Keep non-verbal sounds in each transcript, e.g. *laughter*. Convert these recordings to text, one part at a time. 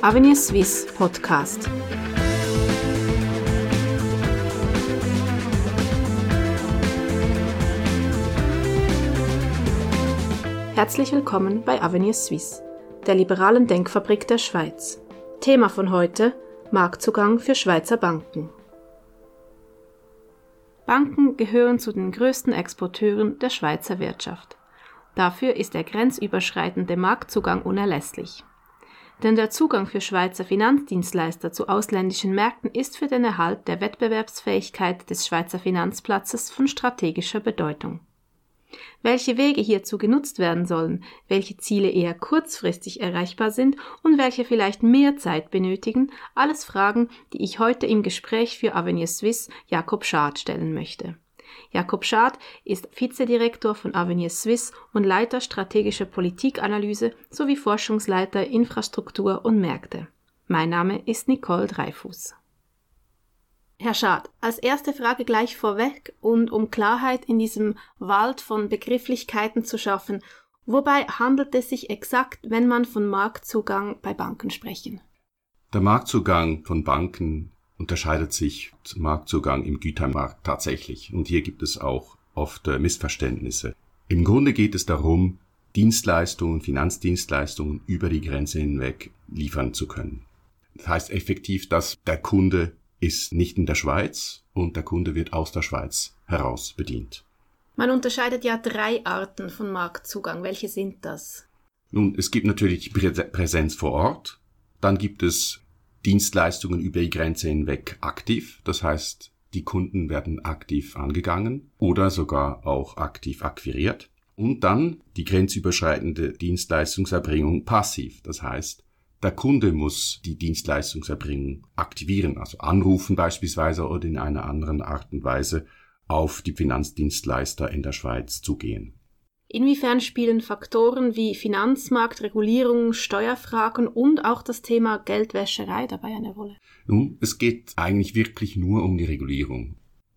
Avenir Swiss Podcast. Herzlich willkommen bei Avenir Suisse, der liberalen Denkfabrik der Schweiz. Thema von heute: Marktzugang für Schweizer Banken. Banken gehören zu den größten Exporteuren der Schweizer Wirtschaft. Dafür ist der grenzüberschreitende Marktzugang unerlässlich. Denn der Zugang für Schweizer Finanzdienstleister zu ausländischen Märkten ist für den Erhalt der Wettbewerbsfähigkeit des Schweizer Finanzplatzes von strategischer Bedeutung. Welche Wege hierzu genutzt werden sollen, welche Ziele eher kurzfristig erreichbar sind und welche vielleicht mehr Zeit benötigen, alles Fragen, die ich heute im Gespräch für Avenir Suisse Jakob Schad stellen möchte. Jakob Schad ist Vizedirektor von Avenir Suisse und Leiter strategischer Politikanalyse sowie Forschungsleiter Infrastruktur und Märkte. Mein Name ist Nicole Dreifuß. Herr Schad, als erste Frage gleich vorweg und um Klarheit in diesem Wald von Begrifflichkeiten zu schaffen, wobei handelt es sich exakt, wenn man von Marktzugang bei Banken sprechen? Der Marktzugang von Banken unterscheidet sich Marktzugang im Gütermarkt tatsächlich. Und hier gibt es auch oft äh, Missverständnisse. Im Grunde geht es darum, Dienstleistungen, Finanzdienstleistungen über die Grenze hinweg liefern zu können. Das heißt effektiv, dass der Kunde ist nicht in der Schweiz und der Kunde wird aus der Schweiz heraus bedient. Man unterscheidet ja drei Arten von Marktzugang. Welche sind das? Nun, es gibt natürlich Präsenz vor Ort, dann gibt es Dienstleistungen über die Grenze hinweg aktiv. Das heißt, die Kunden werden aktiv angegangen oder sogar auch aktiv akquiriert. Und dann die grenzüberschreitende Dienstleistungserbringung passiv. Das heißt, der Kunde muss die Dienstleistungserbringung aktivieren, also anrufen beispielsweise oder in einer anderen Art und Weise auf die Finanzdienstleister in der Schweiz zugehen. Inwiefern spielen Faktoren wie Finanzmarkt, Regulierung, Steuerfragen und auch das Thema Geldwäscherei dabei eine Rolle? Nun, es geht eigentlich wirklich nur um die Regulierung.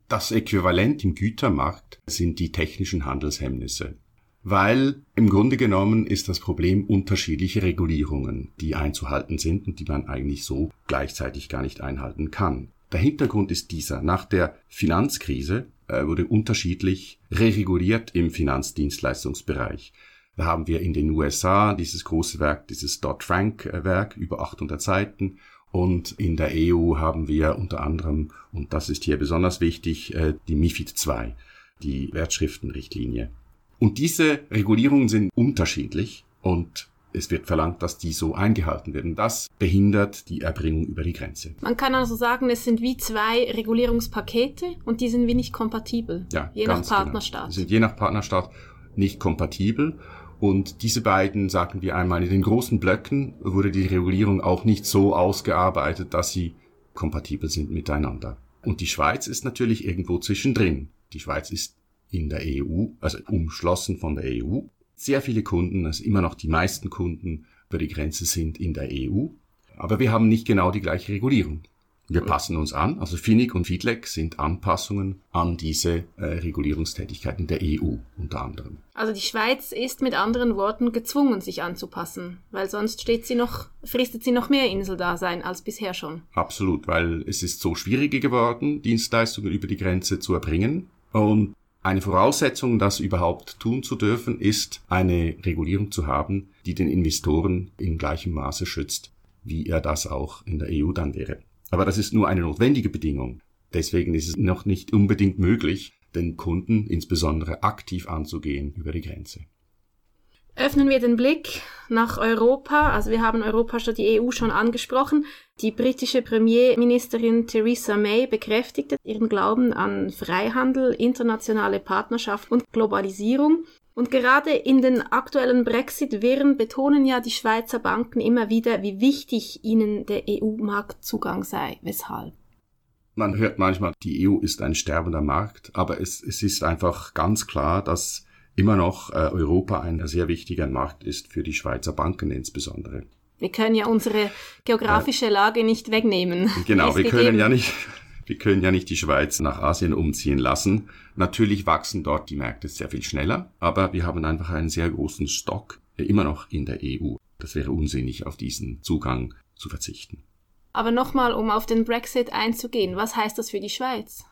Das Äquivalent im Gütermarkt sind die technischen Handelshemmnisse. Weil im Grunde genommen ist das Problem unterschiedliche Regulierungen, die einzuhalten sind und die man eigentlich so gleichzeitig gar nicht einhalten kann. Der Hintergrund ist dieser. Nach der Finanzkrise wurde unterschiedlich rereguliert im Finanzdienstleistungsbereich. Da haben wir in den USA dieses große Werk, dieses Dodd-Frank-Werk über 800 Seiten. Und in der EU haben wir unter anderem, und das ist hier besonders wichtig, äh, die MIFID II, die Wertschriftenrichtlinie. Und diese Regulierungen sind unterschiedlich und es wird verlangt, dass die so eingehalten werden. Das behindert die Erbringung über die Grenze. Man kann also sagen, es sind wie zwei Regulierungspakete und die sind wie nicht kompatibel. Ja, je nach Partnerstaat. Genau. sind je nach Partnerstaat nicht kompatibel. Und diese beiden, sagen wir einmal, in den großen Blöcken wurde die Regulierung auch nicht so ausgearbeitet, dass sie kompatibel sind miteinander. Und die Schweiz ist natürlich irgendwo zwischendrin. Die Schweiz ist in der EU, also umschlossen von der EU sehr viele Kunden, also immer noch die meisten Kunden über die Grenze sind in der EU. Aber wir haben nicht genau die gleiche Regulierung. Wir passen uns an, also FINIC und FIDLEC sind Anpassungen an diese äh, Regulierungstätigkeiten der EU unter anderem. Also die Schweiz ist mit anderen Worten gezwungen, sich anzupassen, weil sonst steht sie noch, fristet sie noch mehr Inseldasein als bisher schon. Absolut, weil es ist so schwieriger geworden, Dienstleistungen über die Grenze zu erbringen. Und eine Voraussetzung, das überhaupt tun zu dürfen, ist eine Regulierung zu haben, die den Investoren in gleichem Maße schützt, wie er das auch in der EU dann wäre. Aber das ist nur eine notwendige Bedingung. Deswegen ist es noch nicht unbedingt möglich, den Kunden insbesondere aktiv anzugehen über die Grenze. Öffnen wir den Blick nach Europa. Also wir haben Europa statt die EU schon angesprochen. Die britische Premierministerin Theresa May bekräftigte ihren Glauben an Freihandel, internationale Partnerschaft und Globalisierung. Und gerade in den aktuellen Brexit-Wirren betonen ja die Schweizer Banken immer wieder, wie wichtig ihnen der EU-Marktzugang sei. Weshalb? Man hört manchmal, die EU ist ein sterbender Markt, aber es, es ist einfach ganz klar, dass immer noch äh, Europa ein sehr wichtiger Markt ist für die Schweizer Banken insbesondere. Wir können ja unsere geografische Lage nicht wegnehmen. Genau, wir können ja nicht, *laughs* wir können ja nicht die Schweiz nach Asien umziehen lassen. Natürlich wachsen dort die Märkte sehr viel schneller, aber wir haben einfach einen sehr großen Stock immer noch in der EU. Das wäre unsinnig, auf diesen Zugang zu verzichten. Aber nochmal, um auf den Brexit einzugehen, was heißt das für die Schweiz?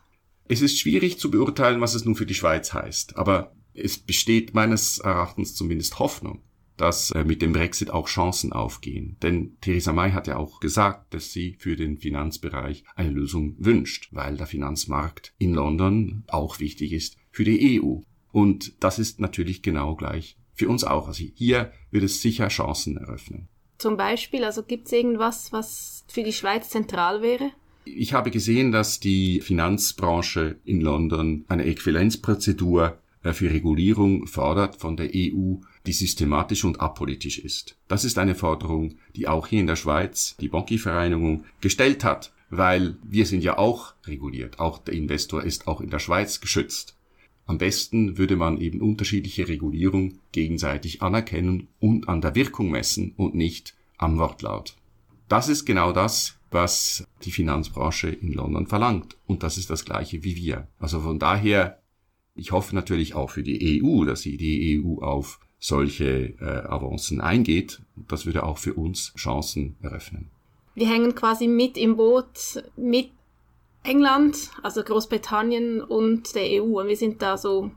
Es ist schwierig zu beurteilen, was es nun für die Schweiz heißt, aber es besteht meines Erachtens zumindest Hoffnung, dass äh, mit dem Brexit auch Chancen aufgehen. Denn Theresa May hat ja auch gesagt, dass sie für den Finanzbereich eine Lösung wünscht, weil der Finanzmarkt in London auch wichtig ist für die EU. Und das ist natürlich genau gleich für uns auch. Also hier wird es sicher Chancen eröffnen. Zum Beispiel, also gibt es irgendwas, was für die Schweiz zentral wäre? Ich habe gesehen, dass die Finanzbranche in London eine Äquivalenzprozedur für Regulierung fordert von der EU, die systematisch und apolitisch ist. Das ist eine Forderung, die auch hier in der Schweiz die Banki-Vereinigung gestellt hat, weil wir sind ja auch reguliert. Auch der Investor ist auch in der Schweiz geschützt. Am besten würde man eben unterschiedliche Regulierung gegenseitig anerkennen und an der Wirkung messen und nicht am Wortlaut. Das ist genau das, was die Finanzbranche in London verlangt. Und das ist das gleiche wie wir. Also von daher, ich hoffe natürlich auch für die EU, dass sie die EU auf solche äh, Avancen eingeht. Das würde auch für uns Chancen eröffnen. Wir hängen quasi mit im Boot mit England, also Großbritannien und der EU. Und wir sind da so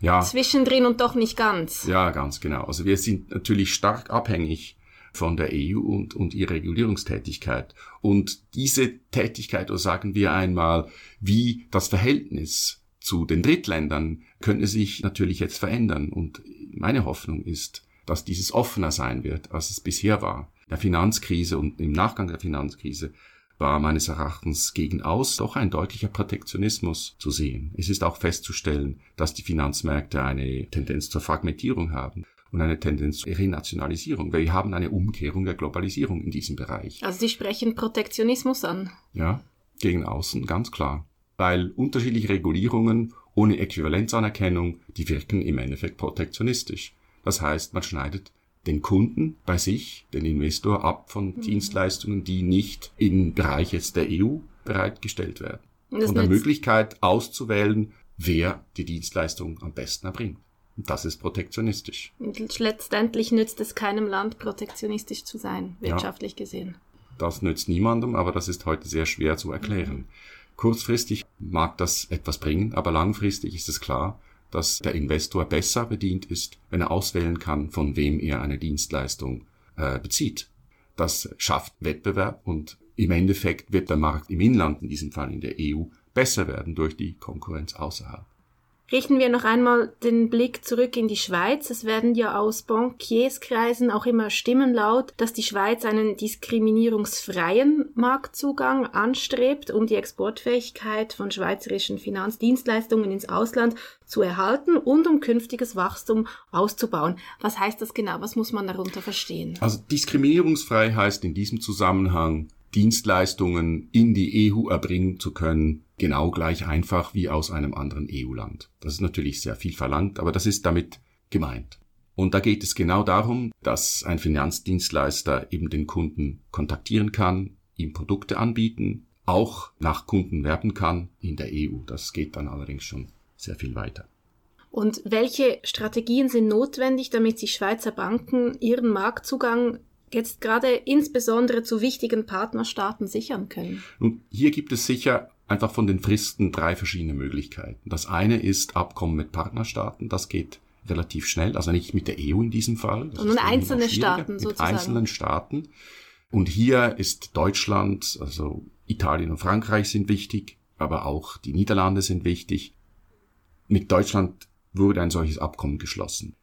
ja. zwischendrin und doch nicht ganz. Ja, ganz genau. Also wir sind natürlich stark abhängig von der EU und, und ihrer Regulierungstätigkeit. Und diese Tätigkeit, oder sagen wir einmal, wie das Verhältnis zu den Drittländern, könnte sich natürlich jetzt verändern. Und meine Hoffnung ist, dass dieses offener sein wird, als es bisher war. Der Finanzkrise und im Nachgang der Finanzkrise war meines Erachtens gegen aus doch ein deutlicher Protektionismus zu sehen. Es ist auch festzustellen, dass die Finanzmärkte eine Tendenz zur Fragmentierung haben und eine Tendenz zur Renationalisierung. Wir haben eine Umkehrung der Globalisierung in diesem Bereich. Also Sie sprechen Protektionismus an. Ja, gegen außen, ganz klar. Weil unterschiedliche Regulierungen ohne Äquivalenzanerkennung, die wirken im Endeffekt protektionistisch. Das heißt, man schneidet den Kunden bei sich, den Investor ab von mhm. Dienstleistungen, die nicht im Bereich jetzt der EU bereitgestellt werden. Und der Möglichkeit auszuwählen, wer die Dienstleistung am besten erbringt. Und das ist protektionistisch. Und letztendlich nützt es keinem Land, protektionistisch zu sein, wirtschaftlich ja, gesehen. Das nützt niemandem, aber das ist heute sehr schwer zu erklären. Mhm. Kurzfristig mag das etwas bringen, aber langfristig ist es klar, dass der Investor besser bedient ist, wenn er auswählen kann, von wem er eine Dienstleistung äh, bezieht. Das schafft Wettbewerb und im Endeffekt wird der Markt im Inland, in diesem Fall in der EU, besser werden durch die Konkurrenz außerhalb. Richten wir noch einmal den Blick zurück in die Schweiz. Es werden ja aus Bankierskreisen auch immer Stimmen laut, dass die Schweiz einen diskriminierungsfreien Marktzugang anstrebt, um die Exportfähigkeit von schweizerischen Finanzdienstleistungen ins Ausland zu erhalten und um künftiges Wachstum auszubauen. Was heißt das genau? Was muss man darunter verstehen? Also diskriminierungsfrei heißt in diesem Zusammenhang, Dienstleistungen in die EU erbringen zu können, genau gleich einfach wie aus einem anderen EU-Land. Das ist natürlich sehr viel verlangt, aber das ist damit gemeint. Und da geht es genau darum, dass ein Finanzdienstleister eben den Kunden kontaktieren kann, ihm Produkte anbieten, auch nach Kunden werben kann in der EU. Das geht dann allerdings schon sehr viel weiter. Und welche Strategien sind notwendig, damit sich Schweizer Banken ihren Marktzugang jetzt gerade insbesondere zu wichtigen Partnerstaaten sichern können? Nun, hier gibt es sicher einfach von den Fristen drei verschiedene Möglichkeiten. Das eine ist Abkommen mit Partnerstaaten, das geht relativ schnell, also nicht mit der EU in diesem Fall. Sondern einzelne Staaten mit sozusagen. einzelnen Staaten. Und hier ist Deutschland, also Italien und Frankreich sind wichtig, aber auch die Niederlande sind wichtig. Mit Deutschland wurde ein solches Abkommen geschlossen.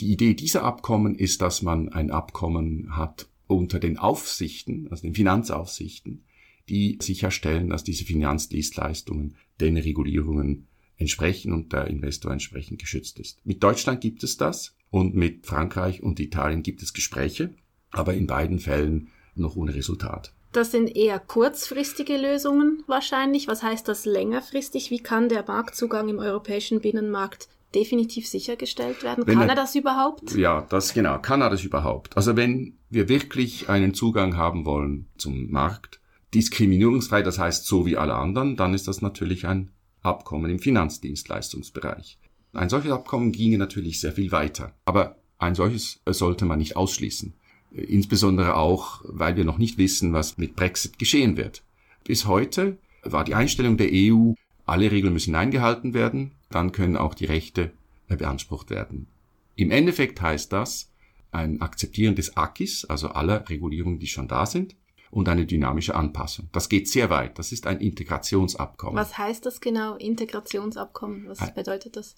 Die Idee dieser Abkommen ist, dass man ein Abkommen hat unter den Aufsichten, also den Finanzaufsichten, die sicherstellen, dass diese Finanzdienstleistungen den Regulierungen entsprechen und der Investor entsprechend geschützt ist. Mit Deutschland gibt es das und mit Frankreich und Italien gibt es Gespräche, aber in beiden Fällen noch ohne Resultat. Das sind eher kurzfristige Lösungen wahrscheinlich. Was heißt das längerfristig? Wie kann der Marktzugang im europäischen Binnenmarkt definitiv sichergestellt werden? Wenn kann er, er, das überhaupt? Ja, das genau. Kann er das überhaupt? Also wenn wir wirklich einen Zugang haben wollen zum Markt, diskriminierungsfrei, das heißt so wie alle anderen, dann ist das natürlich ein Abkommen im Finanzdienstleistungsbereich. Ein solches Abkommen ginge natürlich sehr viel weiter. Aber ein solches sollte man nicht ausschließen. insbesondere auch, weil wir noch nicht wissen, was mit Brexit geschehen wird. Bis heute war die Einstellung der EU, alle Regeln müssen eingehalten werden, dann können auch die Rechte beansprucht werden. Im Endeffekt heißt das ein Akzeptieren des Akis, also aller Regulierungen, die schon da sind, und eine dynamische Anpassung. Das geht sehr weit. Das ist ein Integrationsabkommen. Was heißt das genau, Integrationsabkommen? Was bedeutet das?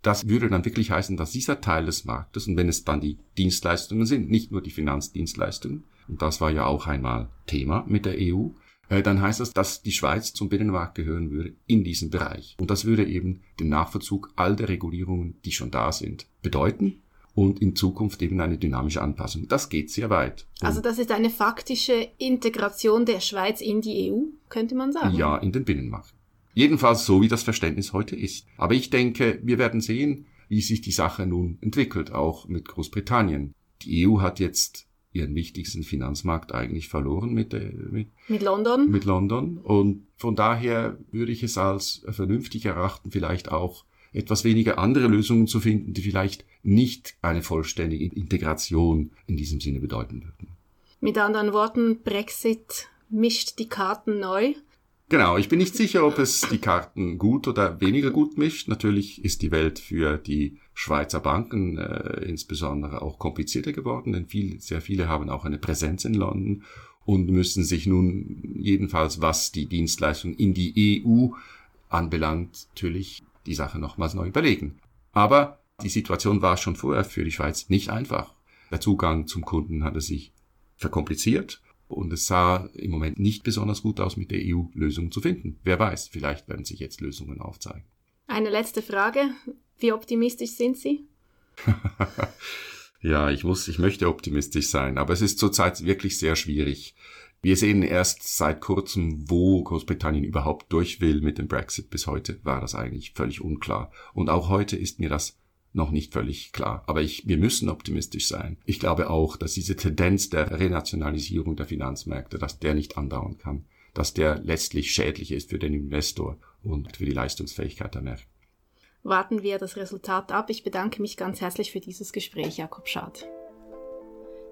Das würde dann wirklich heißen, dass dieser Teil des Marktes, und wenn es dann die Dienstleistungen sind, nicht nur die Finanzdienstleistungen, und das war ja auch einmal Thema mit der EU, äh, dann heißt das, dass die Schweiz zum Binnenmarkt gehören würde in diesem Bereich. Und das würde eben den Nachvollzug all der Regulierungen, die schon da sind, bedeuten und in Zukunft eben eine dynamische Anpassung. Das geht sehr weit. Also das ist eine faktische Integration der Schweiz in die EU, könnte man sagen. Ja, in den Binnenmarkt. Jedenfalls so, wie das Verständnis heute ist. Aber ich denke, wir werden sehen, wie sich die Sache nun entwickelt, auch mit Großbritannien. Die EU hat jetzt ihren wichtigsten Finanzmarkt eigentlich verloren mit, der, mit, mit London. Mit London. Und von daher würde ich es als vernünftig erachten, vielleicht auch etwas weniger andere Lösungen zu finden, die vielleicht nicht eine vollständige Integration in diesem Sinne bedeuten würden. Mit anderen Worten, Brexit mischt die Karten neu. Genau, ich bin nicht sicher, ob es die Karten gut oder weniger gut mischt. Natürlich ist die Welt für die Schweizer Banken äh, insbesondere auch komplizierter geworden, denn viel, sehr viele haben auch eine Präsenz in London und müssen sich nun jedenfalls, was die Dienstleistung in die EU anbelangt, natürlich die Sache nochmals neu überlegen. Aber die Situation war schon vorher für die Schweiz nicht einfach. Der Zugang zum Kunden hatte sich verkompliziert und es sah im Moment nicht besonders gut aus, mit der EU Lösungen zu finden. Wer weiß, vielleicht werden sich jetzt Lösungen aufzeigen. Eine letzte Frage. Wie optimistisch sind Sie? *laughs* ja, ich muss, ich möchte optimistisch sein, aber es ist zurzeit wirklich sehr schwierig. Wir sehen erst seit kurzem, wo Großbritannien überhaupt durch will mit dem Brexit. Bis heute war das eigentlich völlig unklar. Und auch heute ist mir das noch nicht völlig klar. Aber ich, wir müssen optimistisch sein. Ich glaube auch, dass diese Tendenz der Renationalisierung der Finanzmärkte, dass der nicht andauern kann, dass der letztlich schädlich ist für den Investor und für die Leistungsfähigkeit der Märkte. Warten wir das Resultat ab. Ich bedanke mich ganz herzlich für dieses Gespräch, Jakob Schad.